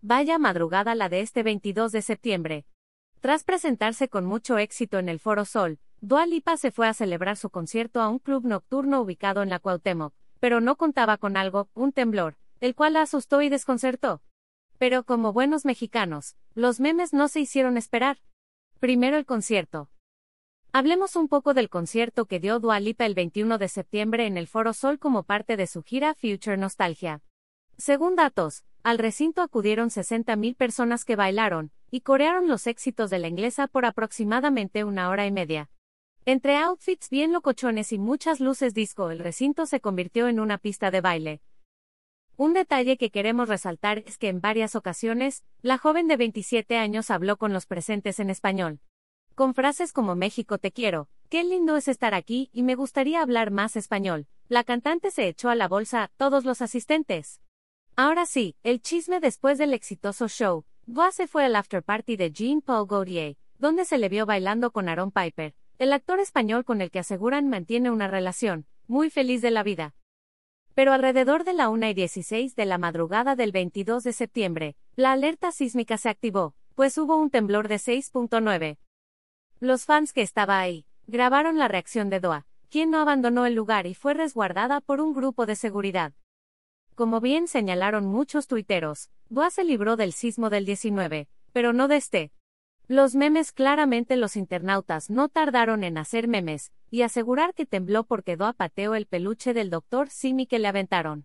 Vaya madrugada la de este 22 de septiembre. Tras presentarse con mucho éxito en el Foro Sol, Dua Lipa se fue a celebrar su concierto a un club nocturno ubicado en la Cuauhtémoc, pero no contaba con algo, un temblor, el cual la asustó y desconcertó. Pero como buenos mexicanos, los memes no se hicieron esperar. Primero el concierto. Hablemos un poco del concierto que dio Dua Lipa el 21 de septiembre en el Foro Sol como parte de su gira Future Nostalgia. Según datos, al recinto acudieron 60.000 personas que bailaron y corearon los éxitos de la inglesa por aproximadamente una hora y media. Entre outfits bien locochones y muchas luces disco, el recinto se convirtió en una pista de baile. Un detalle que queremos resaltar es que en varias ocasiones, la joven de 27 años habló con los presentes en español. Con frases como México te quiero, qué lindo es estar aquí y me gustaría hablar más español. La cantante se echó a la bolsa a todos los asistentes. Ahora sí, el chisme después del exitoso show. Boa se fue al after party de Jean-Paul Gaultier, donde se le vio bailando con Aaron Piper, el actor español con el que aseguran mantiene una relación, muy feliz de la vida. Pero alrededor de la 1 y 16 de la madrugada del 22 de septiembre, la alerta sísmica se activó, pues hubo un temblor de 6.9. Los fans que estaba ahí, grabaron la reacción de Doa, quien no abandonó el lugar y fue resguardada por un grupo de seguridad. Como bien señalaron muchos tuiteros, Doa se libró del sismo del 19, pero no de este. Los memes claramente los internautas no tardaron en hacer memes, y asegurar que tembló porque Doa pateó el peluche del doctor Simi que le aventaron.